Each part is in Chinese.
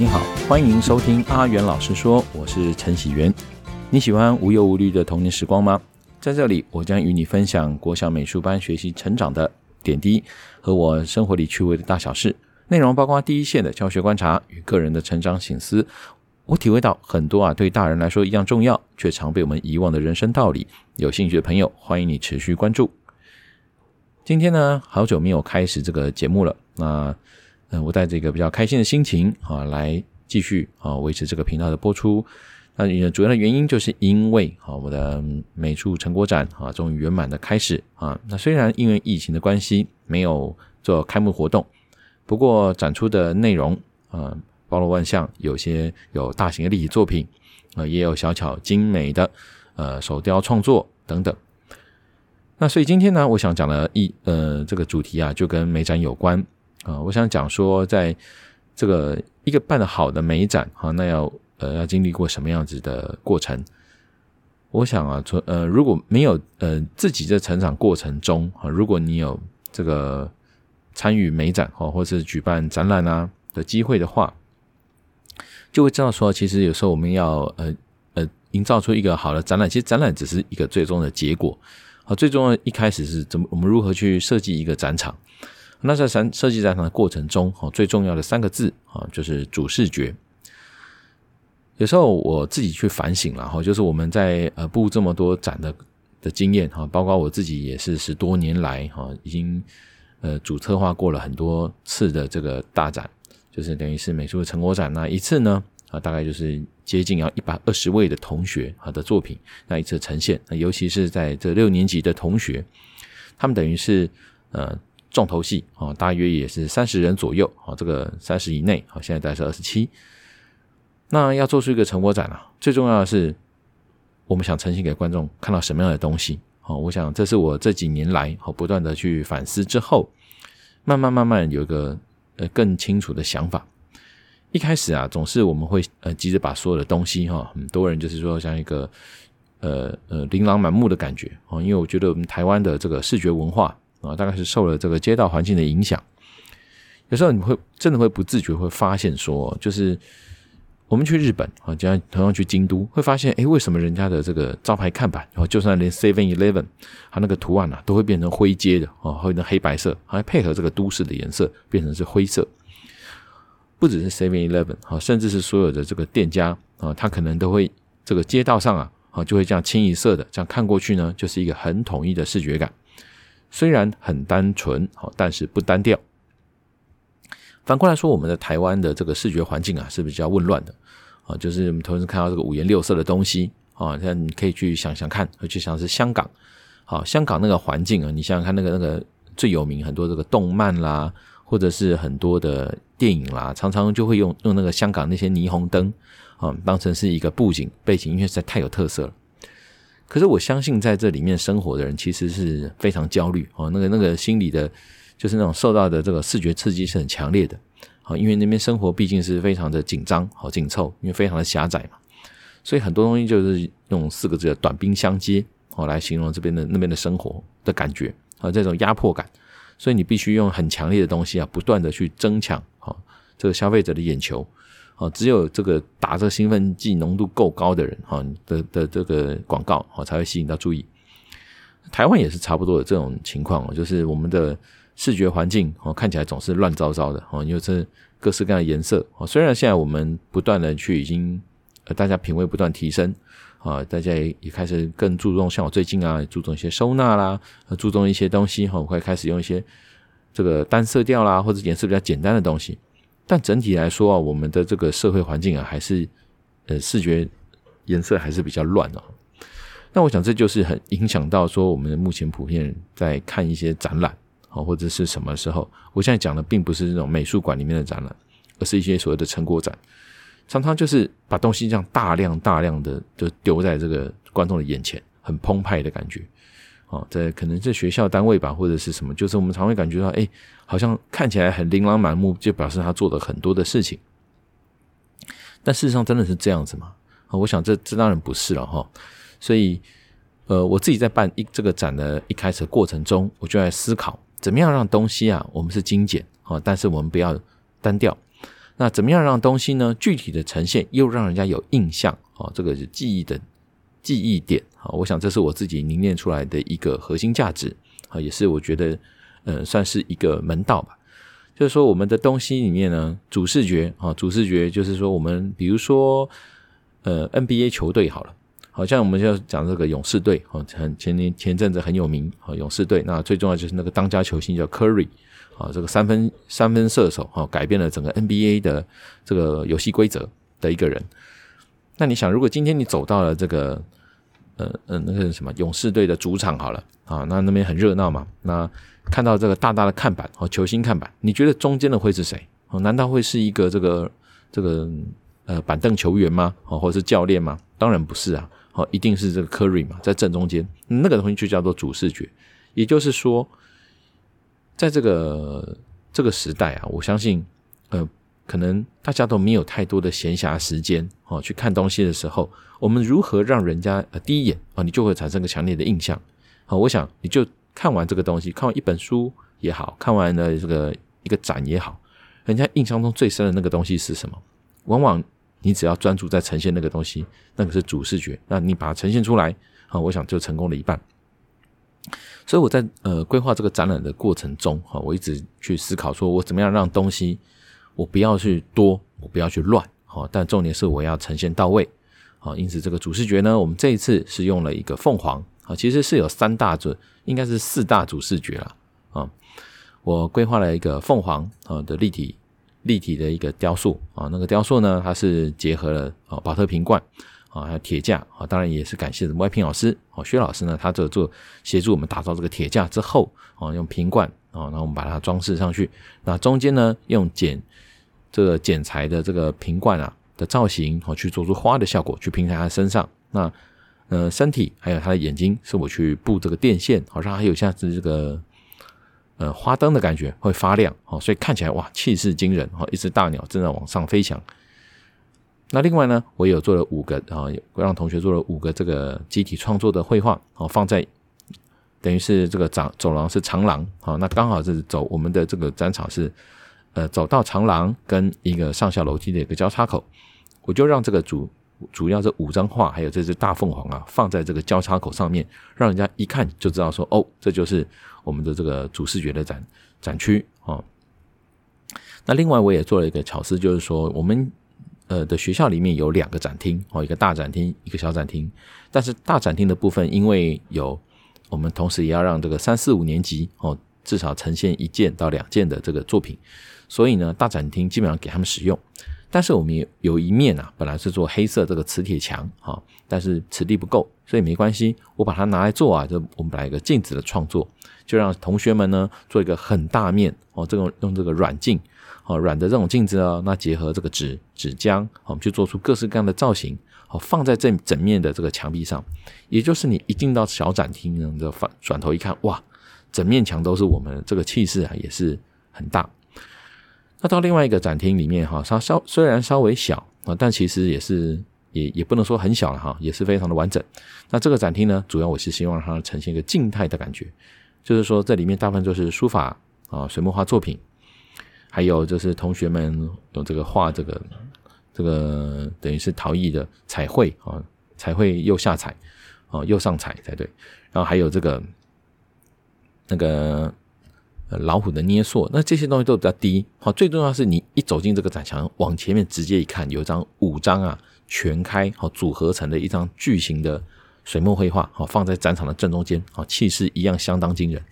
你好，欢迎收听阿元老师说，我是陈喜元。你喜欢无忧无虑的童年时光吗？在这里，我将与你分享国小美术班学习成长的点滴和我生活里趣味的大小事，内容包括第一线的教学观察与个人的成长醒思。我体会到很多啊，对大人来说一样重要，却常被我们遗忘的人生道理。有兴趣的朋友，欢迎你持续关注。今天呢，好久没有开始这个节目了。那，嗯，我带着一个比较开心的心情啊，来继续啊维持这个频道的播出。那主要的原因就是因为啊，我的美术成果展啊，终于圆满的开始啊。那虽然因为疫情的关系没有做开幕活动，不过展出的内容啊，包罗万象，有些有大型的立体作品啊，也有小巧精美的呃手雕创作等等。那所以今天呢，我想讲的一呃这个主题啊，就跟美展有关啊。我想讲说，在这个一个办得好的美展啊，那要。呃，要经历过什么样子的过程？我想啊，从呃，如果没有呃自己在成长过程中啊，如果你有这个参与美展哦，或是举办展览啊的机会的话，就会知道说，其实有时候我们要呃呃营造出一个好的展览，其实展览只是一个最终的结果啊，最重要一开始是怎么我们如何去设计一个展场？那在展设计展场的过程中，哈，最重要的三个字啊，就是主视觉。有时候我自己去反省了哈，就是我们在呃布这么多展的的经验哈，包括我自己也是十多年来哈，已经呃主策划过了很多次的这个大展，就是等于是美术成果展。那一次呢啊，大概就是接近要一百二十位的同学啊的作品那一次呈现。那尤其是在这六年级的同学，他们等于是呃重头戏啊，大约也是三十人左右啊，这个三十以内啊，现在大概是二十七。那要做出一个成果展啊，最重要的是我们想呈现给观众看到什么样的东西。啊，我想这是我这几年来好不断的去反思之后，慢慢慢慢有一个呃更清楚的想法。一开始啊，总是我们会呃急着把所有的东西哈，很多人就是说像一个呃呃琳琅满目的感觉啊，因为我觉得我们台湾的这个视觉文化啊，大概是受了这个街道环境的影响，有时候你会真的会不自觉会发现说，就是。我们去日本啊，就像同样去京都，会发现，诶，为什么人家的这个招牌看板，然后就算连 Seven Eleven，它那个图案啊，都会变成灰阶的啊，或者黑白色，还配合这个都市的颜色，变成是灰色。不只是 Seven Eleven 啊，甚至是所有的这个店家啊，它可能都会这个街道上啊，啊，就会这样清一色的这样看过去呢，就是一个很统一的视觉感。虽然很单纯，好，但是不单调。反过来说，我们的台湾的这个视觉环境啊，是比较混乱的啊，就是我们同时看到这个五颜六色的东西啊，像你可以去想想看，而且想是香港，好，香港那个环境啊，你想想看，那个那个最有名很多这个动漫啦，或者是很多的电影啦，常常就会用用那个香港那些霓虹灯啊，当成是一个布景背景，因为实在太有特色了。可是我相信在这里面生活的人其实是非常焦虑啊，那个那个心理的。就是那种受到的这个视觉刺激是很强烈的，好，因为那边生活毕竟是非常的紧张、好紧凑，因为非常的狭窄嘛，所以很多东西就是用四个字的短兵相接，哦来形容这边的那边的生活的感觉，啊，这种压迫感，所以你必须用很强烈的东西啊，不断的去争抢，好，这个消费者的眼球，啊，只有这个打这个兴奋剂浓度够高的人，哈的的这个广告，好才会吸引到注意。台湾也是差不多的这种情况，就是我们的。视觉环境哦，看起来总是乱糟糟的哦，因为这各式各样的颜色哦。虽然现在我们不断的去已经呃，大家品味不断提升啊，大家也也开始更注重，像我最近啊，注重一些收纳啦，注重一些东西哈，我会开始用一些这个单色调啦，或者颜色比较简单的东西。但整体来说啊，我们的这个社会环境啊，还是呃视觉颜色还是比较乱哦。那我想这就是很影响到说，我们目前普遍在看一些展览。好，或者是什么时候？我现在讲的并不是这种美术馆里面的展览，而是一些所谓的成果展，常常就是把东西这样大量大量的就丢在这个观众的眼前，很澎湃的感觉。哦，在可能是学校单位吧，或者是什么，就是我们常会感觉到，哎，好像看起来很琳琅满目，就表示他做了很多的事情。但事实上真的是这样子吗？我想这这当然不是了哈。所以，呃，我自己在办一这个展的一开始过程中，我就在思考。怎么样让东西啊，我们是精简啊，但是我们不要单调。那怎么样让东西呢具体的呈现，又让人家有印象啊？这个是记忆的记忆点好。我想这是我自己凝练出来的一个核心价值啊，也是我觉得嗯算是一个门道吧。就是说我们的东西里面呢，主视觉啊，主视觉就是说我们比如说呃 NBA 球队好了，好像我们就讲这个勇士队啊，很前年前阵子很有名啊，勇士队。那最重要就是那个当家球星叫 Curry。啊，这个三分三分射手啊，改变了整个 NBA 的这个游戏规则的一个人。那你想，如果今天你走到了这个，呃呃，那个什么勇士队的主场好了啊，那那边很热闹嘛。那看到这个大大的看板和球星看板，你觉得中间的会是谁？哦，难道会是一个这个这个呃板凳球员吗？哦，或者是教练吗？当然不是啊，哦，一定是这个 Curry 嘛，在正中间，那个东西就叫做主视觉，也就是说。在这个这个时代啊，我相信，呃，可能大家都没有太多的闲暇时间哦，去看东西的时候，我们如何让人家呃第一眼啊，你就会产生个强烈的印象？好，我想你就看完这个东西，看完一本书也好，看完了这个一个展也好，人家印象中最深的那个东西是什么？往往你只要专注在呈现那个东西，那个是主视觉，那你把它呈现出来啊，我想就成功了一半。所以我在呃规划这个展览的过程中，哈，我一直去思考，说我怎么样让东西，我不要去多，我不要去乱，好，但重点是我要呈现到位，好，因此这个主视觉呢，我们这一次是用了一个凤凰，啊，其实是有三大主，应该是四大主视觉了，啊，我规划了一个凤凰啊的立体立体的一个雕塑，啊，那个雕塑呢，它是结合了啊宝特瓶罐。啊，还有铁架啊，当然也是感谢的歪平老师哦，薛老师呢，他就做协助我们打造这个铁架之后啊，用瓶罐啊，然后我们把它装饰上去。那中间呢，用剪这个剪裁的这个瓶罐啊的造型哦，去做出花的效果，去拼在他身上。那呃，身体还有他的眼睛，是我去布这个电线，好像还有像是这个呃花灯的感觉会发亮哦，所以看起来哇，气势惊人哦，一只大鸟正在往上飞翔。那另外呢，我有做了五个啊，让同学做了五个这个集体创作的绘画，哦，放在等于是这个长走廊是长廊，好，那刚好是走我们的这个展场是呃走到长廊跟一个上下楼梯的一个交叉口，我就让这个主主要这五张画还有这只大凤凰啊放在这个交叉口上面，让人家一看就知道说哦，这就是我们的这个主视觉的展展区哦。那另外我也做了一个巧思，就是说我们。呃的学校里面有两个展厅哦，一个大展厅，一个小展厅。但是大展厅的部分，因为有我们同时也要让这个三四五年级哦，至少呈现一件到两件的这个作品，所以呢，大展厅基本上给他们使用。但是我们有一面啊，本来是做黑色这个磁铁墙啊，但是磁力不够，所以没关系，我把它拿来做啊，就我们来一个镜子的创作，就让同学们呢做一个很大面哦，这种用这个软镜。哦，软的这种镜子啊，那结合这个纸纸浆，我们去做出各式各样的造型，好放在这整面的这个墙壁上。也就是你一进到小展厅呢，就反转头一看，哇，整面墙都是我们这个气势啊，也是很大。那到另外一个展厅里面哈，稍稍虽然稍微小啊，但其实也是也也不能说很小了哈，也是非常的完整。那这个展厅呢，主要我是希望它呈现一个静态的感觉，就是说这里面大部分就是书法啊、水墨画作品。还有就是同学们有这个画这个这个等于是陶艺的彩绘啊，彩绘右下彩啊，右上彩才对。然后还有这个那个老虎的捏塑，那这些东西都比较低。好，最重要是你一走进这个展墙，往前面直接一看，有一张五张啊全开好组合成的一张巨型的水墨绘画，好放在展场的正中间，好气势一样相当惊人。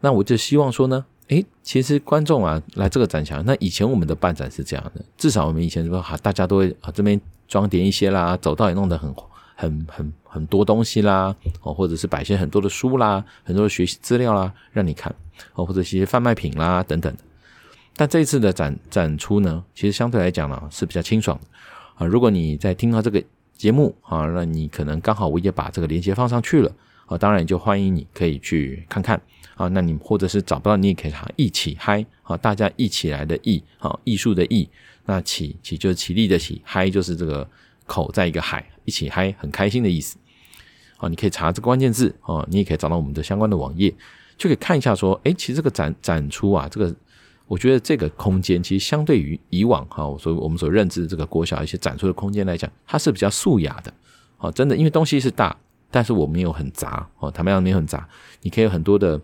那我就希望说呢。诶，其实观众啊来这个展墙，那以前我们的办展是这样的，至少我们以前说哈，大家都会啊这边装点一些啦，走道也弄得很很很很多东西啦，哦，或者是摆些很多的书啦，很多的学习资料啦，让你看哦，或者一些贩卖品啦等等。但这一次的展展出呢，其实相对来讲呢是比较清爽的啊。如果你在听到这个节目啊，那你可能刚好我也把这个链接放上去了啊，当然就欢迎你可以去看看。啊，那你或者是找不到，你也可以一起嗨啊！大家一起来的艺啊，艺术的艺，那起起就是起立的起，嗨就是这个口在一个海，一起嗨，很开心的意思。啊，你可以查这个关键字啊，你也可以找到我们的相关的网页，就可以看一下说，诶，其实这个展展出啊，这个我觉得这个空间其实相对于以往哈，所我们所认知的这个国小一些展出的空间来讲，它是比较素雅的。好，真的，因为东西是大，但是我没有很杂哦，坦白讲没有很杂，你可以有很多的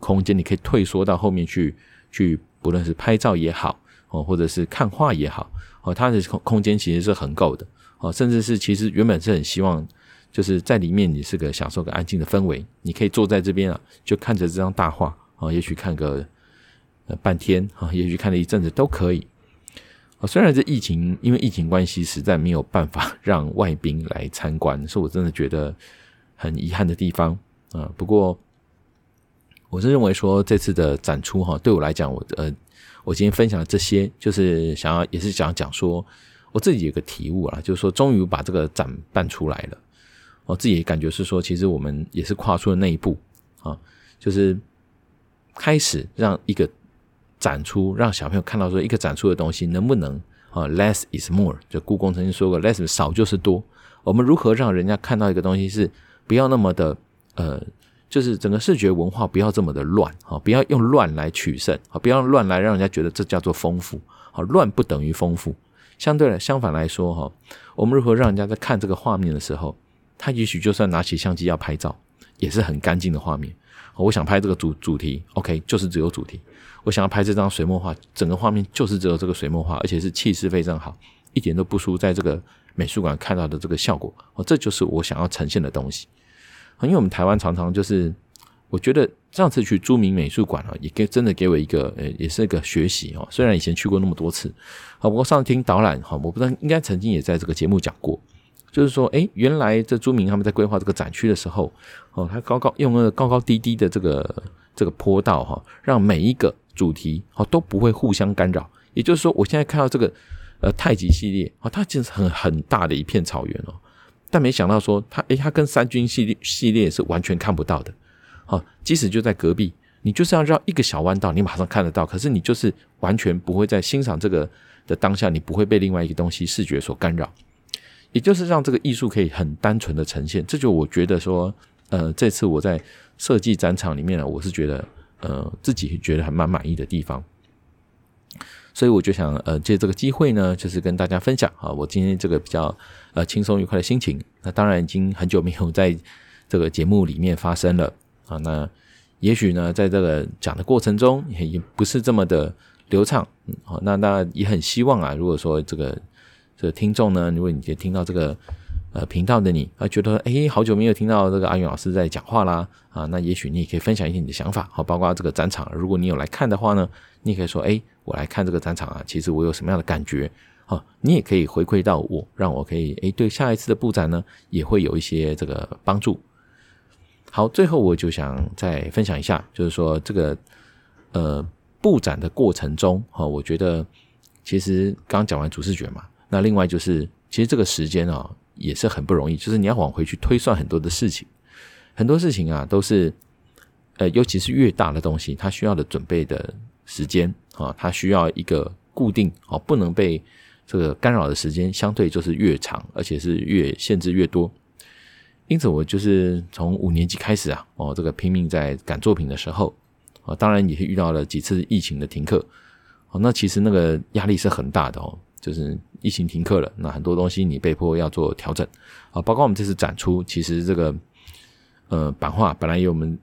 空间，你可以退缩到后面去，去不论是拍照也好哦，或者是看画也好哦，它的空空间其实是很够的哦，甚至是其实原本是很希望就是在里面你是个享受个安静的氛围，你可以坐在这边啊，就看着这张大画啊，也许看个。呃，半天啊，也许看了一阵子都可以。啊，虽然这疫情，因为疫情关系，实在没有办法 让外宾来参观，是我真的觉得很遗憾的地方啊。不过，我是认为说这次的展出哈，对我来讲，我呃，我今天分享的这些，就是想要也是想讲说，我自己有个体悟啊，就是说，终于把这个展办出来了。我自己感觉是说，其实我们也是跨出了那一步啊，就是开始让一个。展出让小朋友看到说一个展出的东西能不能啊，less is more，就故宫曾经说过，less 少就是多。我们如何让人家看到一个东西是不要那么的呃，就是整个视觉文化不要这么的乱啊，不要用乱来取胜啊，不要乱来让人家觉得这叫做丰富啊，乱不等于丰富。相对来相反来说哈，我们如何让人家在看这个画面的时候，他也许就算拿起相机要拍照，也是很干净的画面。我想拍这个主主题，OK，就是只有主题。我想要拍这张水墨画，整个画面就是只有这个水墨画，而且是气势非常好，一点都不输在这个美术馆看到的这个效果。哦，这就是我想要呈现的东西。因为我们台湾常常就是，我觉得上次去朱铭美术馆啊，也给真的给我一个呃，也是一个学习哦。虽然以前去过那么多次，好，不过上次听导览哈，我不知道应该曾经也在这个节目讲过，就是说，诶，原来这朱明他们在规划这个展区的时候，哦，他高高用那个高高低低的这个这个坡道哈，让每一个。主题哦都不会互相干扰，也就是说，我现在看到这个呃太极系列哦，它其实很很大的一片草原哦，但没想到说它诶，它跟三军系列系列是完全看不到的，哦，即使就在隔壁，你就是要绕一个小弯道，你马上看得到，可是你就是完全不会在欣赏这个的当下，你不会被另外一个东西视觉所干扰，也就是让这个艺术可以很单纯的呈现，这就我觉得说，呃，这次我在设计展场里面呢，我是觉得。呃，自己觉得还蛮满意的地方，所以我就想，呃，借这个机会呢，就是跟大家分享啊，我今天这个比较呃轻松愉快的心情。那当然已经很久没有在这个节目里面发生了啊。那也许呢，在这个讲的过程中也不是这么的流畅，嗯，好，那那也很希望啊，如果说这个这听众呢，如果你听到这个。呃，频道的你啊，觉得诶，好久没有听到这个阿云老师在讲话啦啊，那也许你也可以分享一些你的想法，好，包括这个展场，如果你有来看的话呢，你也可以说，诶，我来看这个展场啊，其实我有什么样的感觉，好，你也可以回馈到我，让我可以诶，对下一次的布展呢，也会有一些这个帮助。好，最后我就想再分享一下，就是说这个呃布展的过程中，哈，我觉得其实刚讲完主视觉嘛，那另外就是其实这个时间啊。也是很不容易，就是你要往回去推算很多的事情，很多事情啊都是，呃，尤其是越大的东西，它需要的准备的时间啊，它需要一个固定啊，不能被这个干扰的时间，相对就是越长，而且是越限制越多。因此，我就是从五年级开始啊，哦，这个拼命在赶作品的时候啊，当然也是遇到了几次疫情的停课，哦，那其实那个压力是很大的哦。就是疫情停课了，那很多东西你被迫要做调整啊，包括我们这次展出，其实这个呃版画本来有我们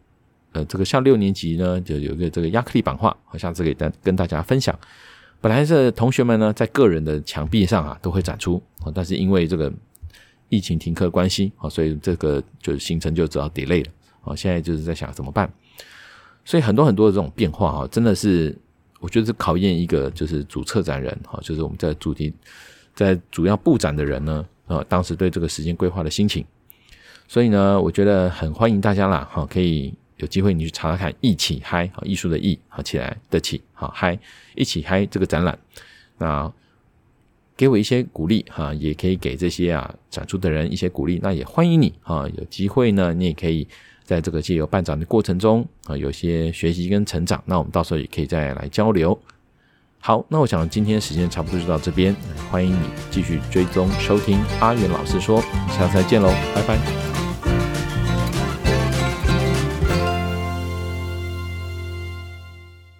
呃这个像六年级呢，就有一个这个亚克力版画，好像是给大跟大家分享。本来是同学们呢在个人的墙壁上啊都会展出啊，但是因为这个疫情停课关系啊，所以这个就行程就只好 delay 了啊。现在就是在想怎么办，所以很多很多的这种变化啊，真的是。我觉得是考验一个就是主策展人哈，就是我们在主题在主要布展的人呢，啊，当时对这个时间规划的心情，所以呢，我觉得很欢迎大家啦，哈，可以有机会你去查查看，一起嗨，哈，艺术的艺，好起来的起，好嗨，一起嗨这个展览，那给我一些鼓励哈，也可以给这些啊展出的人一些鼓励，那也欢迎你哈，有机会呢，你也可以。在这个借由办展的过程中啊，有些学习跟成长，那我们到时候也可以再来交流。好，那我想今天时间差不多就到这边，欢迎你继续追踪收听阿元老师说，下次再见喽，拜拜。